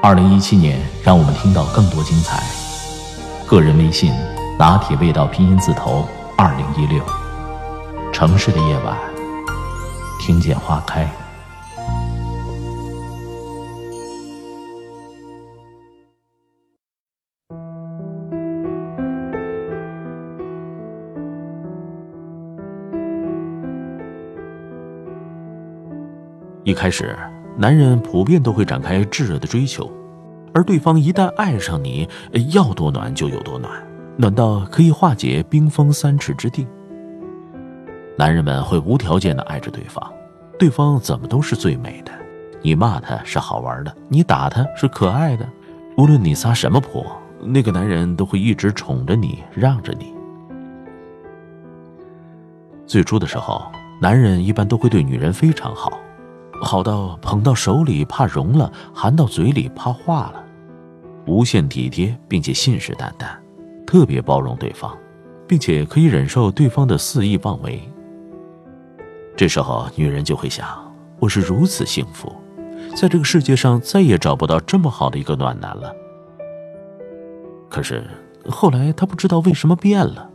二零一七年让我们听到更多精彩。个人微信：拿铁味道拼音字头二零一六。城市的夜晚，听见花开。一开始，男人普遍都会展开炙热的追求，而对方一旦爱上你，要多暖就有多暖，暖到可以化解冰封三尺之地。男人们会无条件的爱着对方，对方怎么都是最美的。你骂他是好玩的，你打他是可爱的，无论你撒什么泼，那个男人都会一直宠着你，让着你。最初的时候，男人一般都会对女人非常好。好到捧到手里怕融了，含到嘴里怕化了，无限体贴并且信誓旦旦，特别包容对方，并且可以忍受对方的肆意妄为。这时候，女人就会想：我是如此幸福，在这个世界上再也找不到这么好的一个暖男了。可是后来，她不知道为什么变了，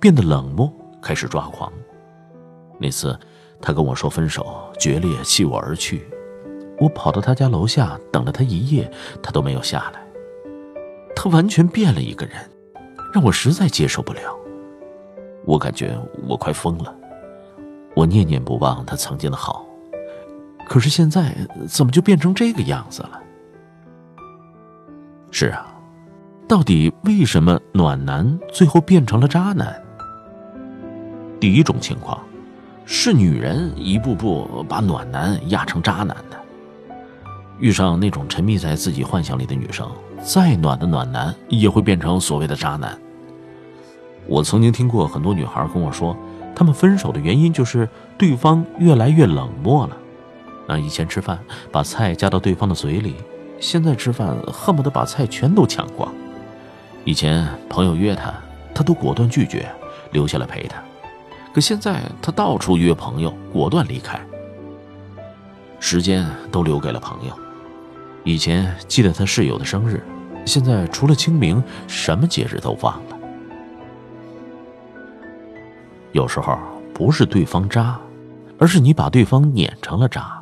变得冷漠，开始抓狂。那次。他跟我说分手，决裂，弃我而去。我跑到他家楼下等了他一夜，他都没有下来。他完全变了一个人，让我实在接受不了。我感觉我快疯了。我念念不忘他曾经的好，可是现在怎么就变成这个样子了？是啊，到底为什么暖男最后变成了渣男？第一种情况。是女人一步步把暖男压成渣男的。遇上那种沉迷在自己幻想里的女生，再暖的暖男也会变成所谓的渣男。我曾经听过很多女孩跟我说，她们分手的原因就是对方越来越冷漠了。啊，以前吃饭把菜夹到对方的嘴里，现在吃饭恨不得把菜全都抢光。以前朋友约她，她都果断拒绝，留下来陪她。可现在他到处约朋友，果断离开，时间都留给了朋友。以前记得他室友的生日，现在除了清明，什么节日都忘了。有时候不是对方渣，而是你把对方碾成了渣。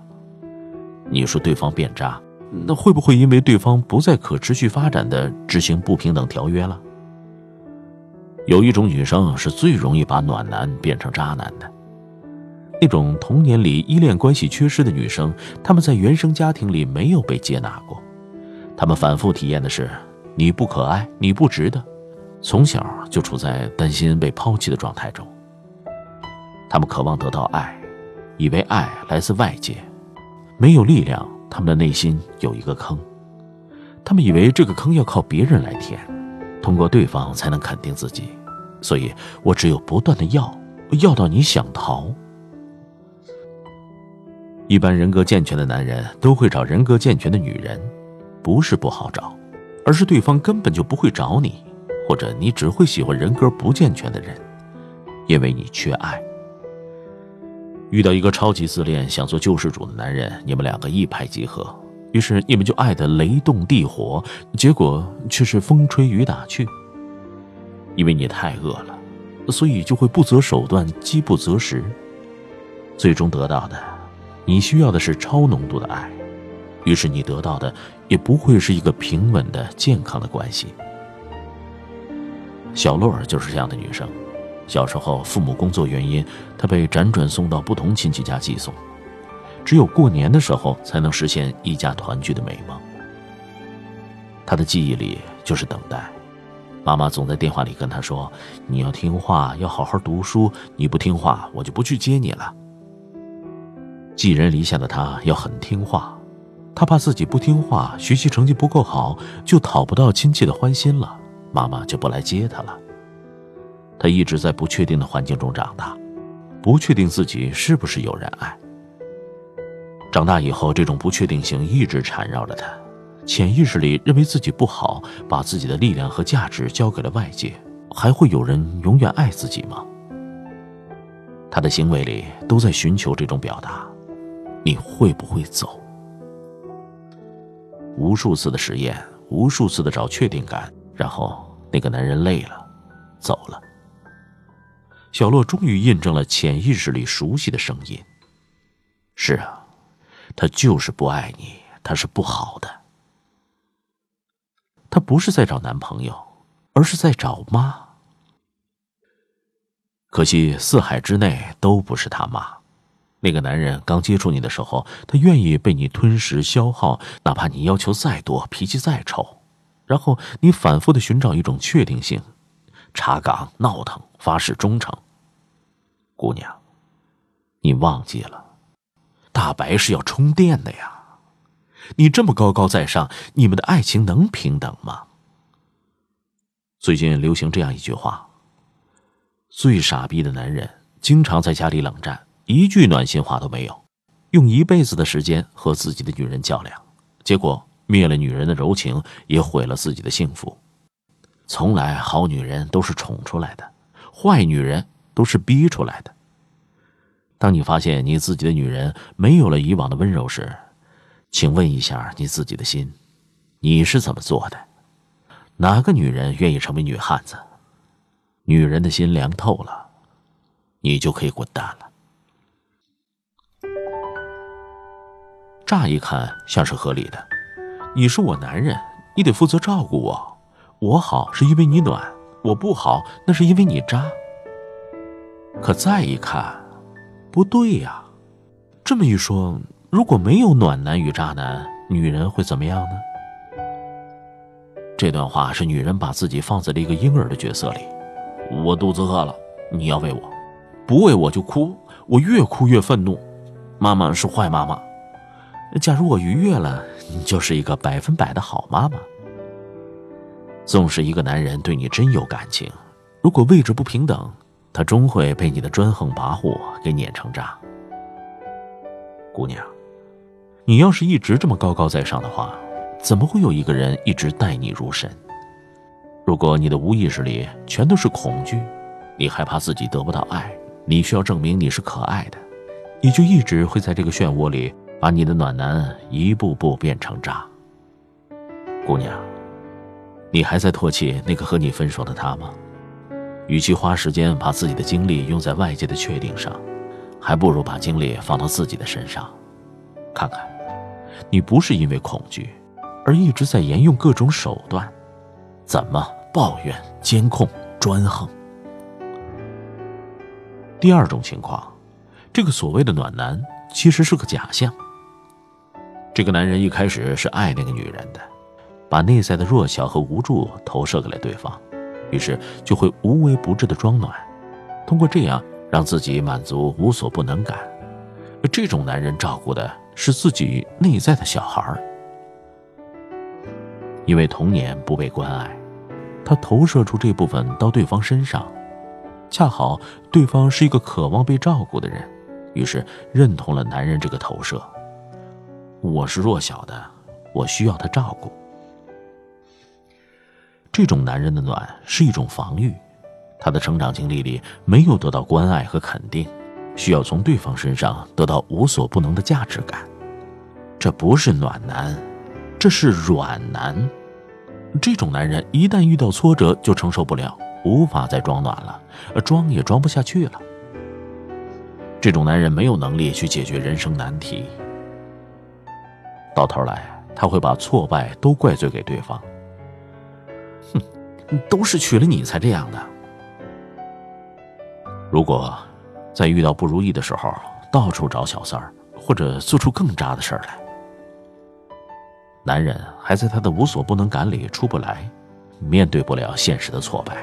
你说对方变渣，那会不会因为对方不再可持续发展的执行不平等条约了？有一种女生是最容易把暖男变成渣男的，那种童年里依恋关系缺失的女生，她们在原生家庭里没有被接纳过，她们反复体验的是你不可爱，你不值得，从小就处在担心被抛弃的状态中。她们渴望得到爱，以为爱来自外界，没有力量，她们的内心有一个坑，她们以为这个坑要靠别人来填。通过对方才能肯定自己，所以我只有不断的要，要到你想逃。一般人格健全的男人都会找人格健全的女人，不是不好找，而是对方根本就不会找你，或者你只会喜欢人格不健全的人，因为你缺爱。遇到一个超级自恋、想做救世主的男人，你们两个一拍即合。于是你们就爱得雷动地火，结果却是风吹雨打去。因为你太饿了，所以就会不择手段，饥不择食。最终得到的，你需要的是超浓度的爱，于是你得到的也不会是一个平稳的、健康的关系。小洛就是这样的女生，小时候父母工作原因，她被辗转送到不同亲戚家寄送。只有过年的时候才能实现一家团聚的美梦。他的记忆里就是等待，妈妈总在电话里跟他说：“你要听话，要好好读书，你不听话，我就不去接你了。”寄人篱下的他要很听话，他怕自己不听话，学习成绩不够好，就讨不到亲戚的欢心了，妈妈就不来接他了。他一直在不确定的环境中长大，不确定自己是不是有人爱。长大以后，这种不确定性一直缠绕着他，潜意识里认为自己不好，把自己的力量和价值交给了外界，还会有人永远爱自己吗？他的行为里都在寻求这种表达，你会不会走？无数次的实验，无数次的找确定感，然后那个男人累了，走了。小洛终于印证了潜意识里熟悉的声音。是啊，他就是不爱你，他是不好的。他不是在找男朋友，而是在找妈。可惜四海之内都不是他妈。那个男人刚接触你的时候，他愿意被你吞噬消耗，哪怕你要求再多，脾气再臭，然后你反复的寻找一种确定性，查岗闹腾，发誓忠诚。姑娘，你忘记了，大白是要充电的呀。你这么高高在上，你们的爱情能平等吗？最近流行这样一句话：最傻逼的男人，经常在家里冷战。一句暖心话都没有，用一辈子的时间和自己的女人较量，结果灭了女人的柔情，也毁了自己的幸福。从来好女人都是宠出来的，坏女人都是逼出来的。当你发现你自己的女人没有了以往的温柔时，请问一下你自己的心，你是怎么做的？哪个女人愿意成为女汉子？女人的心凉透了，你就可以滚蛋了。乍一看像是合理的，你是我男人，你得负责照顾我。我好是因为你暖，我不好那是因为你渣。可再一看，不对呀。这么一说，如果没有暖男与渣男，女人会怎么样呢？这段话是女人把自己放在了一个婴儿的角色里。我肚子饿了，你要喂我，不喂我就哭，我越哭越愤怒。妈妈是坏妈妈。假如我愉悦了，你就是一个百分百的好妈妈。纵使一个男人对你真有感情，如果位置不平等，他终会被你的专横跋扈给碾成渣。姑娘，你要是一直这么高高在上的话，怎么会有一个人一直待你如神？如果你的无意识里全都是恐惧，你害怕自己得不到爱，你需要证明你是可爱的，你就一直会在这个漩涡里。把你的暖男一步步变成渣。姑娘，你还在唾弃那个和你分手的他吗？与其花时间把自己的精力用在外界的确定上，还不如把精力放到自己的身上。看看，你不是因为恐惧，而一直在沿用各种手段，怎么抱怨、监控、专横？第二种情况，这个所谓的暖男其实是个假象。这个男人一开始是爱那个女人的，把内在的弱小和无助投射给了对方，于是就会无微不至的装暖，通过这样让自己满足无所不能感。而这种男人照顾的是自己内在的小孩因为童年不被关爱，他投射出这部分到对方身上，恰好对方是一个渴望被照顾的人，于是认同了男人这个投射。我是弱小的，我需要他照顾。这种男人的暖是一种防御，他的成长经历里没有得到关爱和肯定，需要从对方身上得到无所不能的价值感。这不是暖男，这是软男。这种男人一旦遇到挫折就承受不了，无法再装暖了，装也装不下去了。这种男人没有能力去解决人生难题。到头来，他会把挫败都怪罪给对方。哼，都是娶了你才这样的。如果在遇到不如意的时候，到处找小三儿，或者做出更渣的事儿来，男人还在他的无所不能感里出不来，面对不了现实的挫败，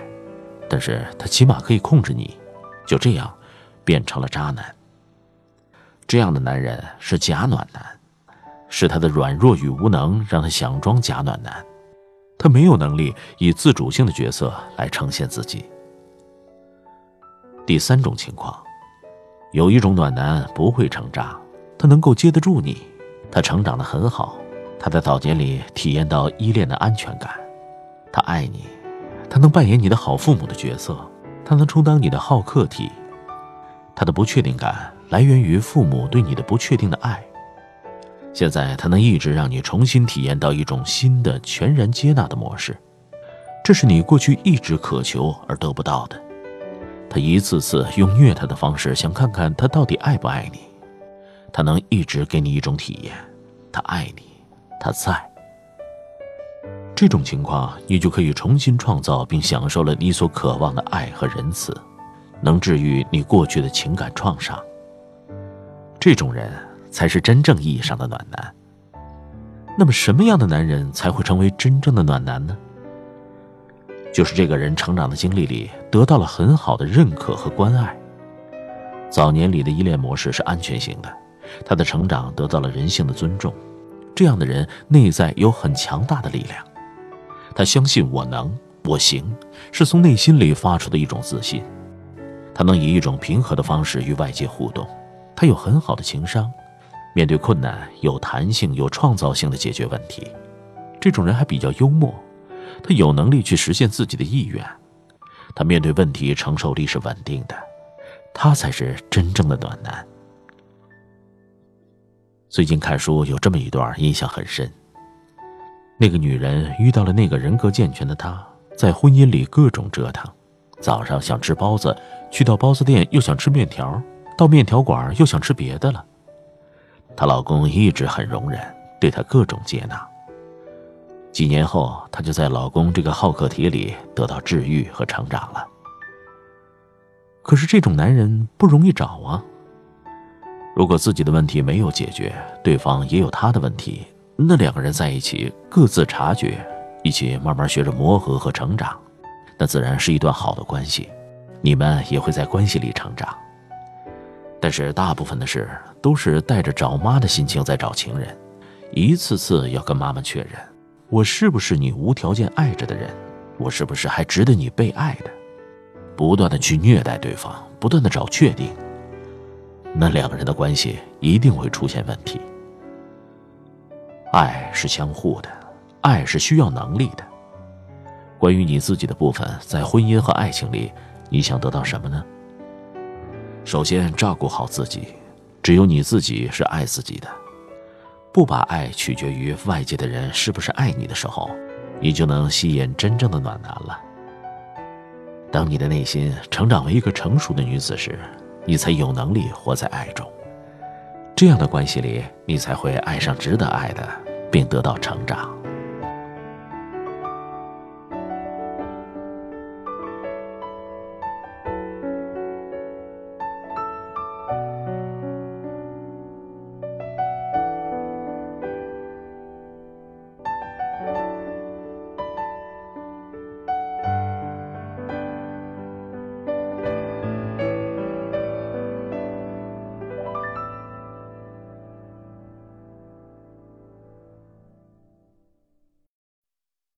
但是他起码可以控制你，就这样变成了渣男。这样的男人是假暖男。是他的软弱与无能让他想装假暖男，他没有能力以自主性的角色来呈现自己。第三种情况，有一种暖男不会成长，他能够接得住你，他成长的很好，他在早年里体验到依恋的安全感，他爱你，他能扮演你的好父母的角色，他能充当你的好客体，他的不确定感来源于父母对你的不确定的爱。现在他能一直让你重新体验到一种新的全然接纳的模式，这是你过去一直渴求而得不到的。他一次次用虐他的方式，想看看他到底爱不爱你。他能一直给你一种体验，他爱你，他在。这种情况，你就可以重新创造并享受了你所渴望的爱和仁慈，能治愈你过去的情感创伤。这种人才是真正意义上的暖男。那么，什么样的男人才会成为真正的暖男呢？就是这个人成长的经历里得到了很好的认可和关爱。早年里的依恋模式是安全型的，他的成长得到了人性的尊重。这样的人内在有很强大的力量，他相信我能，我行，是从内心里发出的一种自信。他能以一种平和的方式与外界互动，他有很好的情商，面对困难有弹性、有创造性的解决问题。这种人还比较幽默。他有能力去实现自己的意愿，他面对问题承受力是稳定的，他才是真正的暖男。最近看书有这么一段印象很深。那个女人遇到了那个人格健全的他，在婚姻里各种折腾，早上想吃包子，去到包子店又想吃面条，到面条馆又想吃别的了。她老公一直很容忍，对她各种接纳。几年后，她就在老公这个好客体里得到治愈和成长了。可是这种男人不容易找啊。如果自己的问题没有解决，对方也有他的问题，那两个人在一起各自察觉，一起慢慢学着磨合和成长，那自然是一段好的关系，你们也会在关系里成长。但是大部分的事都是带着找妈的心情在找情人，一次次要跟妈妈确认。我是不是你无条件爱着的人？我是不是还值得你被爱的？不断的去虐待对方，不断的找确定，那两个人的关系一定会出现问题。爱是相互的，爱是需要能力的。关于你自己的部分，在婚姻和爱情里，你想得到什么呢？首先照顾好自己，只有你自己是爱自己的。不把爱取决于外界的人是不是爱你的时候，你就能吸引真正的暖男了。当你的内心成长为一个成熟的女子时，你才有能力活在爱中。这样的关系里，你才会爱上值得爱的，并得到成长。